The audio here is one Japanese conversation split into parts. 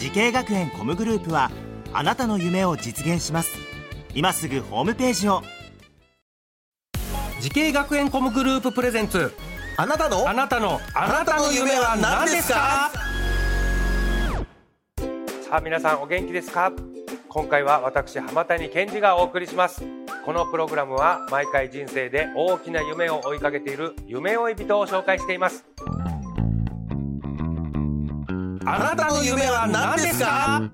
滋慶学園 COM グループはあなたの夢を実現します。今すぐホームページを。滋慶学園 COM グループプレゼンツ。あなたの？あなたの。あなたの夢は何ですか？さあ皆さんお元気ですか？今回は私浜谷健司がお送りします。このプログラムは毎回人生で大きな夢を追いかけている夢追い人を紹介していますあなたの夢は何ですか？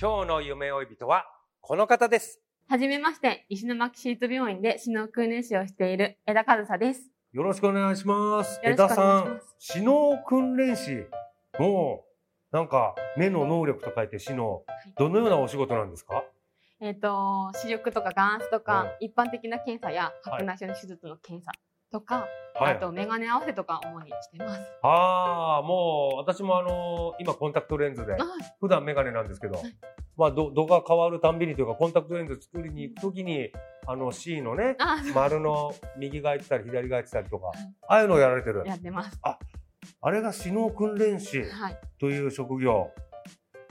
今日の夢追い人はこの方です。はじめまして、石巻市立病院で死の訓練士をしている枝和沙です。よろしくお願いします。よろしくお願いします。枝さん死の訓練士もうなんか目の能力と書いて死のどのようなお仕事なんですか？えっ、と、視力とか眼圧とか、一般的な検査やはい。白内障の手術の検査とか、はいあとメガネ合わせとか主にしてます。ああ、もう私もあの今コンタクトレンズで、はい普段メガネなんですけど、まあ度度が変わるたんびにというかコンタクトレンズ作りに行くときにあの C のねあ、丸の右がいてたり左がいてたりとか、いああいうのをやられてる。やってます。あれが視能訓練士はい。という職業。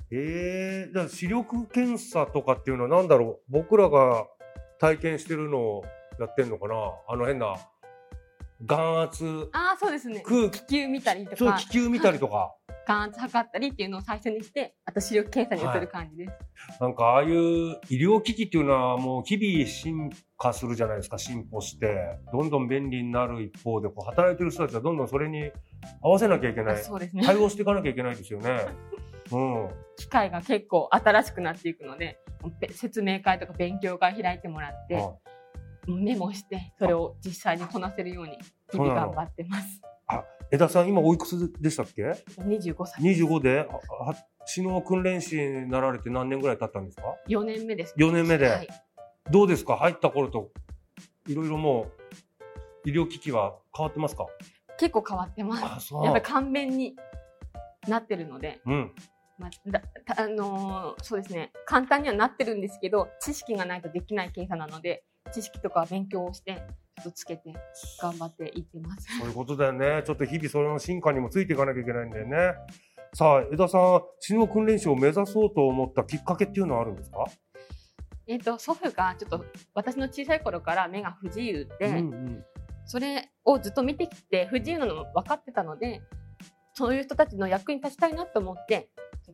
ええー、じゃあ視力検査とかっていうのは何だろう？僕らが体験してるのをやってんのかな？あの変な眼圧ああ、そうですね。空気球見たりとかそう気、球見たりとか。眼圧測ったりっていうのを最初にして、あと視力検査に移る感じです。なんかああいう医療機器っていうのはもう日々進化するじゃないですか、進歩して。どんどん便利になる一方で、こう働いてる人たちはどんどんそれに合わせなきゃいけない。あそうですね。対応していかなきゃいけないですよね。うん。機械が結構新しくなっていくので、べ説明会とか勉強会開いてもらって、あメモして、それを実際にこなせるように、日々頑張ってます。枝さん、今おいくつでしたっけ？25歳。?25 で、ああ死の訓練士になられて何年ぐらい経ったんですか？4年目です。4年目で。はい。どうですか？入った頃と、いろいろもう、医療機器は変わってますか？結構変わってます。やっぱり簡便になってるので、うん。まあ、だたあのーそうですね、簡単にはなってるんですけど、知識がないとできない検査なので、知識とか勉強をして、ちょっとつけて頑張っていってます。そういうことだよね。ちょっと日々それの進化にもついていかなきゃいけないんだよね。さあ、枝さん、死の訓練士を目指そうと思ったきっかけっていうのはあるんですか？えっ、と、祖父がちょっと私の小さい頃から目が不自由で、うんうんそれをずっと見てきて不自由なのも分かってたので、そういう人たちの役に立ちたいなと思って、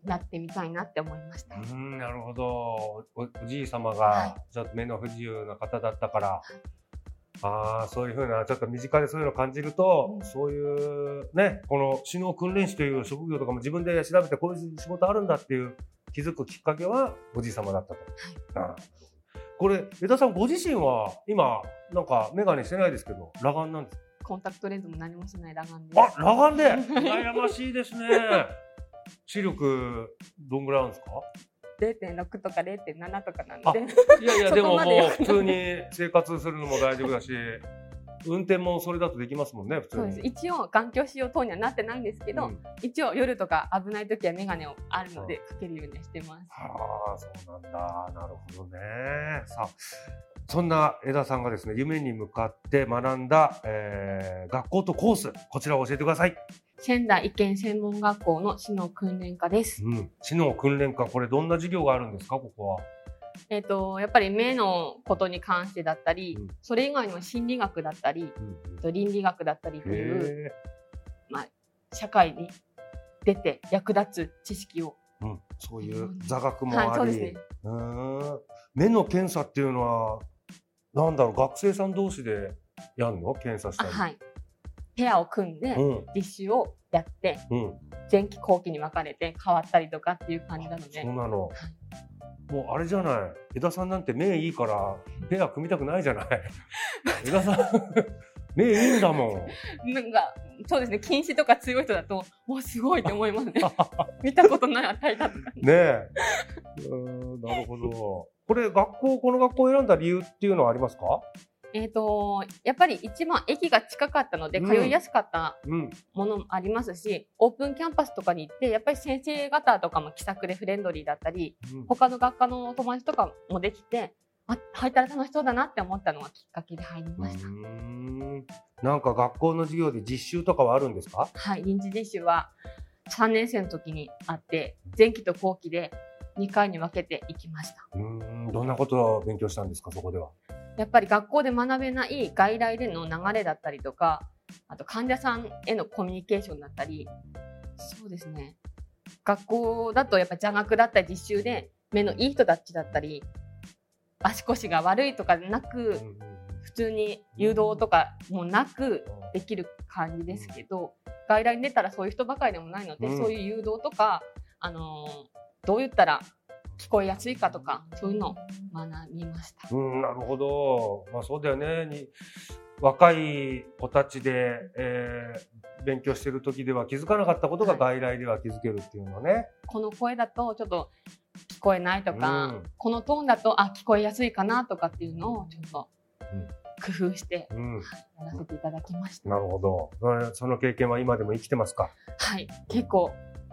なってみたいなって思いました。うん、なるほど。おおじい様はが、ちょっと目の不自由な方だったから、ああ、そういうふうな、ちょっと身近でそういうのを感じると、うんそういう、ね、この死の訓練士という職業とかも自分で調べてこういう仕事あるんだっていう気づくきっかけはおじい様だったと。ああこれ、枝さんご自身は今、なんかメガネしてないですけど、裸眼なんですコンタクトレンズも何もしない裸眼で。あ、裸眼で羨ましいですね。視力、どんぐらいあるんですか？0.6とか0.7とかなので、いやいや、でももう普通に生活するのも大丈夫だし、運転もそれだとできますもんね、普通に。そうです。一応眼鏡使用等にはなってないんですけど、うん一応夜とか危ない時はメガネをあるのでかけるようにはしてます。はあ、そうなんだ。なるほどね。さあ、そんな枝さんがですね、夢に向かって学んだ、えー学校とコース、こちらを教えてください。仙台医研専門学校の市の訓練科です。うん。知能訓練科、これどんな授業があるんですか、ここは。えっ、と、やっぱり目のことに関してだったり、うんそれ以外の心理学だったり、うん倫理学だったりという、へ社会に出て役立つ知識を。え、うん。そういう座学もあり、はい、そうですね。目の検査っていうのは、なんだろう、学生さん同士でやんの？検査したり。あはい。ペアを組んで、うん。実習をやって、うん。前期後期に分かれて変わったりとかっていう感じなのでそう、なの。もうあれじゃない。枝さんなんて目いいから、ペア組みたくないじゃない。枝さん、目いいんだもん。なんかそうですね、禁止とか強い人だと、わ、すごいって思いますね。見たことない値だった。ねえ。うんなるほど。これ、学校、この学校を選んだ理由っていうのはありますか？えっ、と、やっぱり一番駅が近かったので、うん通いやすかったうん。ものもありますし、オープンキャンパスとかに行って、やっぱり先生方とかも気さくでフレンドリーだったり、うん他の学科の友達とかもできて、あ、入ったら楽しそうだなって思ったのがきっかけで入りました。うーんなんか学校の授業で実習とかはあるんですか？はい、臨時実習は3年生の時にあって、前期と後期で2回に分けていきました。うーんどんなことを勉強したんですかそこでは？やっぱり学校で学べない外来での流れだったりとか、あと患者さんへのコミュニケーションだったり、そうですね。学校だとやっぱ邪学だったり実習で目のいい人たちだったり、足腰が悪いとかなく、普通に誘導とかもなくできる感じですけど、外来に出たらそういう人ばかりでもないので、うんそういう誘導とか、あのーどう言ったら聞こえやすいかとか、そういうのを学びました。うん、なるほど。まあそうだよね。に若い子たちで、えー勉強してる時では気づかなかったことが外来では気づけるっていうのね。この声だとちょっと聞こえないとか、うんこのトーンだとあ聞こえやすいかなとかっていうのをちょっとうん工夫してうん、やらせていただきました。なるほど。うんその経験は今でも生きてますか？はい、結構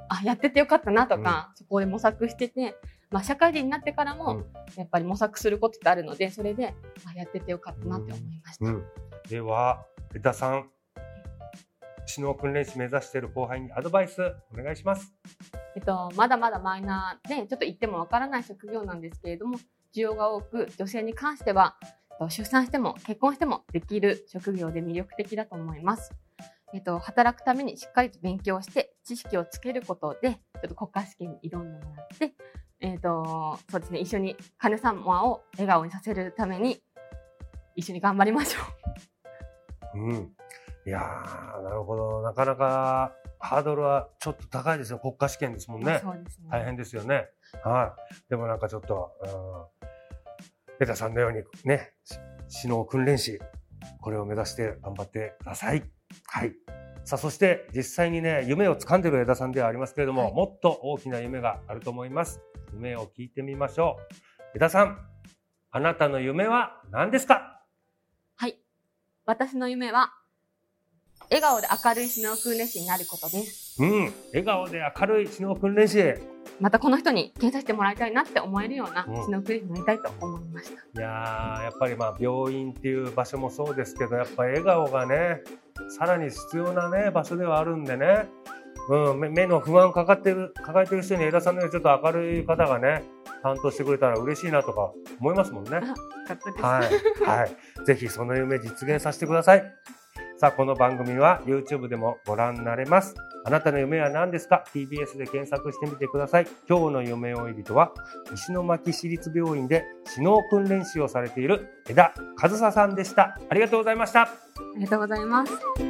あやっててよかったなとか、そこで模索してて、まあ、社会人になってからも、うんやっぱり模索することってあるのでそれであやっててよかったなって思いました。うん、では江田さん指導訓練士目指している後輩にアドバイスお願いします。えっと、まだまだマイナーで、ちょっと言ってもわからない職業なんですけれども、需要が多く、女性に関しては、えっと出産しても結婚してもできる職業で魅力的だと思います。えっと、働くためにしっかりと勉強して、知識をつけることで、ちょっと国家試験に挑んでもらって、えっと、そうですね、一緒に金様を笑顔にさせるために、一緒に頑張りましょう。うん、いやーなるほどなかなかハードルはちょっと高いですよ国家試験ですもんね。そうですね。大変ですよね。はい。でもなんかちょっと、うん、江田さんのようにね、し指導訓練士、これを目指して頑張ってください。はい。さあ、そして実際にね、夢を掴んでる江田さんではありますけれども、はいもっと大きな夢があると思います。夢を聞いてみましょう。江田さん、あなたの夢は何ですか？はい。私の夢は、笑顔で明るい指導訓練士になることです。うん。笑顔で明るい指導訓練士。またこの人に検査してもらいたいなって思えるようなうん指導訓練士になりたいと思いました。いやーやっぱりまあ病院っていう場所もそうですけどやっぱ笑顔がねさらに必要なね場所ではあるんでね、うん、目目の不安かかってる抱えてる人に江田さんのようにちょっと明るい方がね担当してくれたら嬉しいなとか思いますもんね。はい、はい、ぜひその夢実現させてください。さあ、この番組は YouTube でもご覧になれます。あなたの夢は何ですか ?TBS で検索してみてください。今日の夢追い人は、石巻市立病院で指導訓練士をされている枝和沙さんでした。ありがとうございました。ありがとうございます。